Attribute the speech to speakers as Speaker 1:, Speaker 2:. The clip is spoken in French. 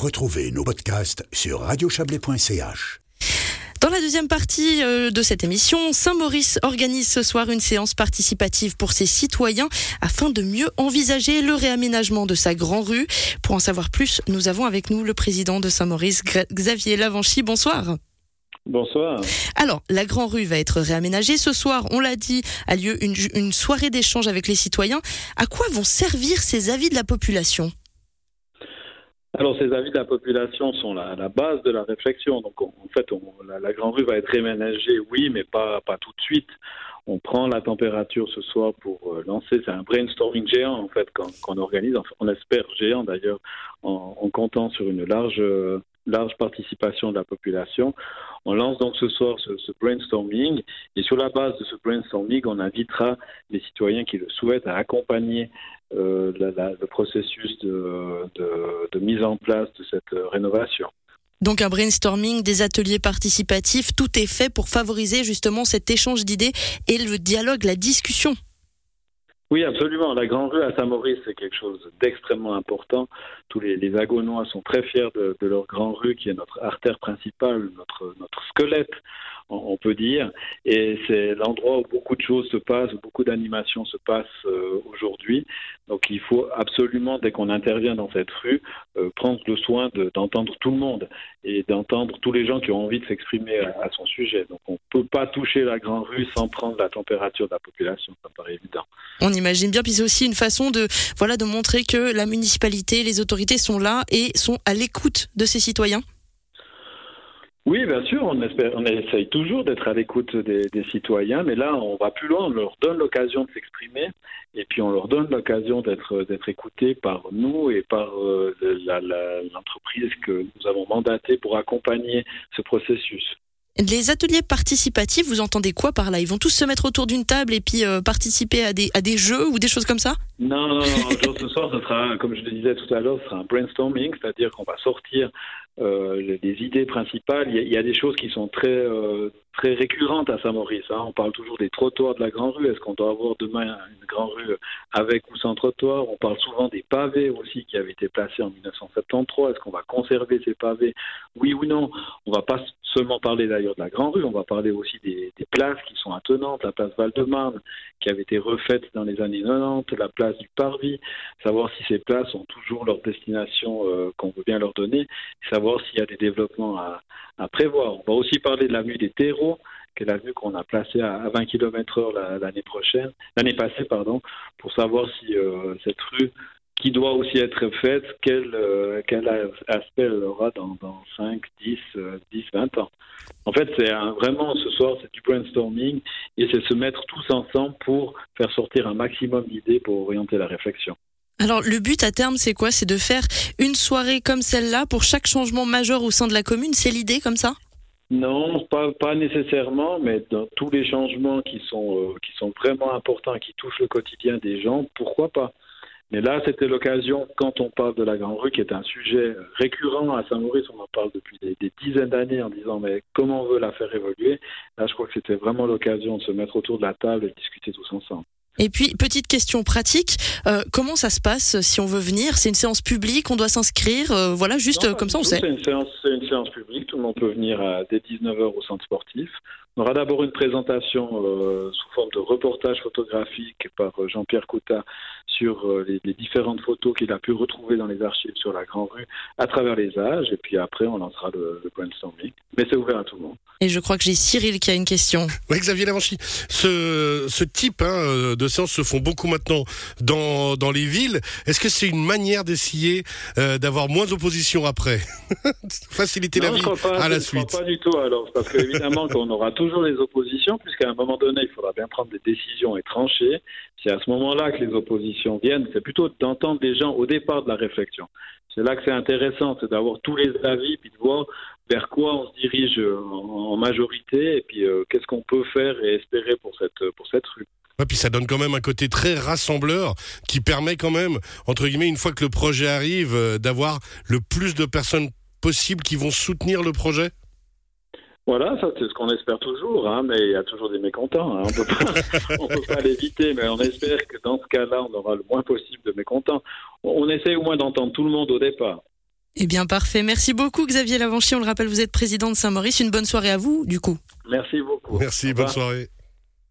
Speaker 1: Retrouvez nos podcasts sur radiochablais.ch.
Speaker 2: Dans la deuxième partie euh, de cette émission, Saint-Maurice organise ce soir une séance participative pour ses citoyens afin de mieux envisager le réaménagement de sa grand rue. Pour en savoir plus, nous avons avec nous le président de Saint-Maurice, Xavier Lavanchy. Bonsoir.
Speaker 3: Bonsoir.
Speaker 2: Alors, la Grand Rue va être réaménagée. Ce soir, on l'a dit, a lieu une, une soirée d'échange avec les citoyens. À quoi vont servir ces avis de la population?
Speaker 3: Alors, ces avis de la population sont la, base de la réflexion. Donc, en fait, on, la, Grande Rue va être réménagée, oui, mais pas, pas tout de suite. On prend la température ce soir pour euh, lancer, c'est un brainstorming géant, en fait, qu'on organise, on espère géant d'ailleurs, en, en, comptant sur une large, large participation de la population. On lance donc ce soir ce, brainstorming et sur la base de ce brainstorming, on invitera les citoyens qui le souhaitent à accompagner euh, le processus de, mise en place de cette euh, rénovation.
Speaker 2: Donc un brainstorming, des ateliers participatifs, tout est fait pour favoriser justement cet échange d'idées et le dialogue, la discussion.
Speaker 3: Oui, absolument. La Grande Rue à Saint-Maurice, c'est quelque chose d'extrêmement important. Tous les, les Agonois sont très fiers de, de, leur Grande Rue, qui est notre artère principale, notre, notre squelette, on, peut dire. Et c'est l'endroit où beaucoup de choses se passent, où beaucoup d'animations se passent euh, aujourd'hui. Donc il faut absolument, dès qu'on intervient dans cette rue, euh, prendre le soin d'entendre tout le monde et d'entendre tous les gens qui ont envie de s'exprimer à, à, son sujet. Donc on ne peut pas toucher la Grande Rue sans prendre la température de la population, ça me paraît évident.
Speaker 2: On imagine bien, puis c'est aussi une façon de, voilà, de montrer que la municipalité, les autorités sont là et sont à l'écoute de ces citoyens.
Speaker 3: Oui, bien sûr, on, espère, essaye toujours d'être à l'écoute des, citoyens, mais là, on va plus loin, on leur donne l'occasion de s'exprimer, et puis on leur donne l'occasion d'être d'être écoutés par nous et par euh, l'entreprise que nous avons mandatée pour accompagner ce processus.
Speaker 2: Les ateliers participatifs, vous entendez quoi par là? Ils vont tous se mettre autour d'une table et puis euh, participer à des, à des jeux ou des choses comme ça?
Speaker 3: Non, non, ce soir, ce sera, comme je le disais tout à l'heure, ce sera un brainstorming, c'est-à-dire qu'on va sortir euh, les idées principales. Il y, a, il y, a, des choses qui sont très, euh, très récurrentes à Saint-Maurice. Hein. On parle toujours des trottoirs de la Grande Rue. Est-ce qu'on doit avoir demain une Grande Rue avec ou sans trottoir? On parle souvent des pavés aussi qui avaient été placés en 1973. Est-ce qu'on va conserver ces pavés? Oui ou non? On va pas seulement parler d'ailleurs de la Grande Rue, on va parler aussi des, places qui sont attenantes, la place Val-de-Marne qui avait été refaite dans les années 90, la place du Parvis, savoir si ces places ont toujours leur destination euh, qu'on veut bien leur donner, savoir s'il y a des développements à, prévoir. On va aussi parler de l'avenue des terreaux, qui est l'avenue qu'on a placée à, à 20 km heure l'année prochaine, l'année passée, pardon, pour savoir si euh, cette rue qui doit aussi être faite, quel, euh, quel aspect elle aura dans, dans 5, 10, euh, 10, 20 ans. En fait, c'est vraiment ce soir, c'est du brainstorming et c'est se mettre tous ensemble pour faire sortir un maximum d'idées pour orienter la réflexion.
Speaker 2: Alors le but à terme, c'est quoi? C'est de faire une soirée comme celle-là pour chaque changement majeur au sein de la commune? C'est l'idée comme ça?
Speaker 3: Non, pas, pas nécessairement, mais dans tous les changements qui sont, euh, qui sont vraiment importants et qui touchent le quotidien des gens, pourquoi pas? Mais là, c'était l'occasion, quand on parle de la Grande Rue, qui est un sujet récurrent à Saint-Maurice, on en parle depuis des, des dizaines d'années en disant mais comment on veut la faire évoluer. Là, je crois que c'était vraiment l'occasion de se mettre autour de la table et de discuter tous ensemble.
Speaker 2: Et puis, petite question pratique, euh, comment ça se passe si on veut venir? C'est une séance publique, on doit s'inscrire, euh, voilà, juste
Speaker 3: non,
Speaker 2: comme ça on sait.
Speaker 3: C'est une, séance, une séance publique, tout le monde peut venir à, dès 19h au centre sportif. On aura d'abord une présentation euh, sous forme de reportage photographique par euh, Jean-Pierre Couta sur euh, les, les, différentes photos qu'il a pu retrouver dans les archives sur la Grande Rue à travers les âges. Et puis après, on lancera le, le brainstorming. Mais c'est ouvert à tout le monde.
Speaker 2: Et je crois que j'ai Cyril qui a une question.
Speaker 4: Oui, Xavier Lavanchy. Ce, ce type hein, de séances se font beaucoup maintenant dans, dans les villes. Est-ce que c'est une manière d'essayer euh, d'avoir moins d'opposition après? Faciliter
Speaker 3: non,
Speaker 4: la vie
Speaker 3: pas,
Speaker 4: à la
Speaker 3: je
Speaker 4: suite.
Speaker 3: pas du tout alors, parce qu'évidemment qu'on aura toujours les oppositions, puisqu'à un moment donné, il faudra bien prendre des décisions et trancher. C'est à ce moment-là que les oppositions viennent. C'est plutôt d'entendre des gens au départ de la réflexion. C'est là que c'est intéressant, c'est d'avoir tous les avis, puis de voir vers quoi on se dirige en, en majorité, et puis euh, qu'est-ce qu'on peut faire et espérer pour cette, pour cette rue.
Speaker 4: Ouais, puis ça donne quand même un côté très rassembleur qui permet quand même, entre guillemets, une fois que le projet arrive, euh, d'avoir le plus de personnes possible qui vont soutenir le projet
Speaker 3: voilà, ça c'est ce qu'on espère toujours, hein, mais il y a toujours des mécontents. Hein. On peut pas, on peut pas l'éviter, mais on espère que dans ce cas-là, on aura le moins possible de mécontents. On, on essaie au moins d'entendre tout le monde au départ.
Speaker 2: Eh bien, parfait. Merci beaucoup, Xavier Lavanchy. On le rappelle, vous êtes président de Saint-Maurice. Une bonne soirée à vous, du coup.
Speaker 3: Merci beaucoup.
Speaker 4: Merci, bonne soirée.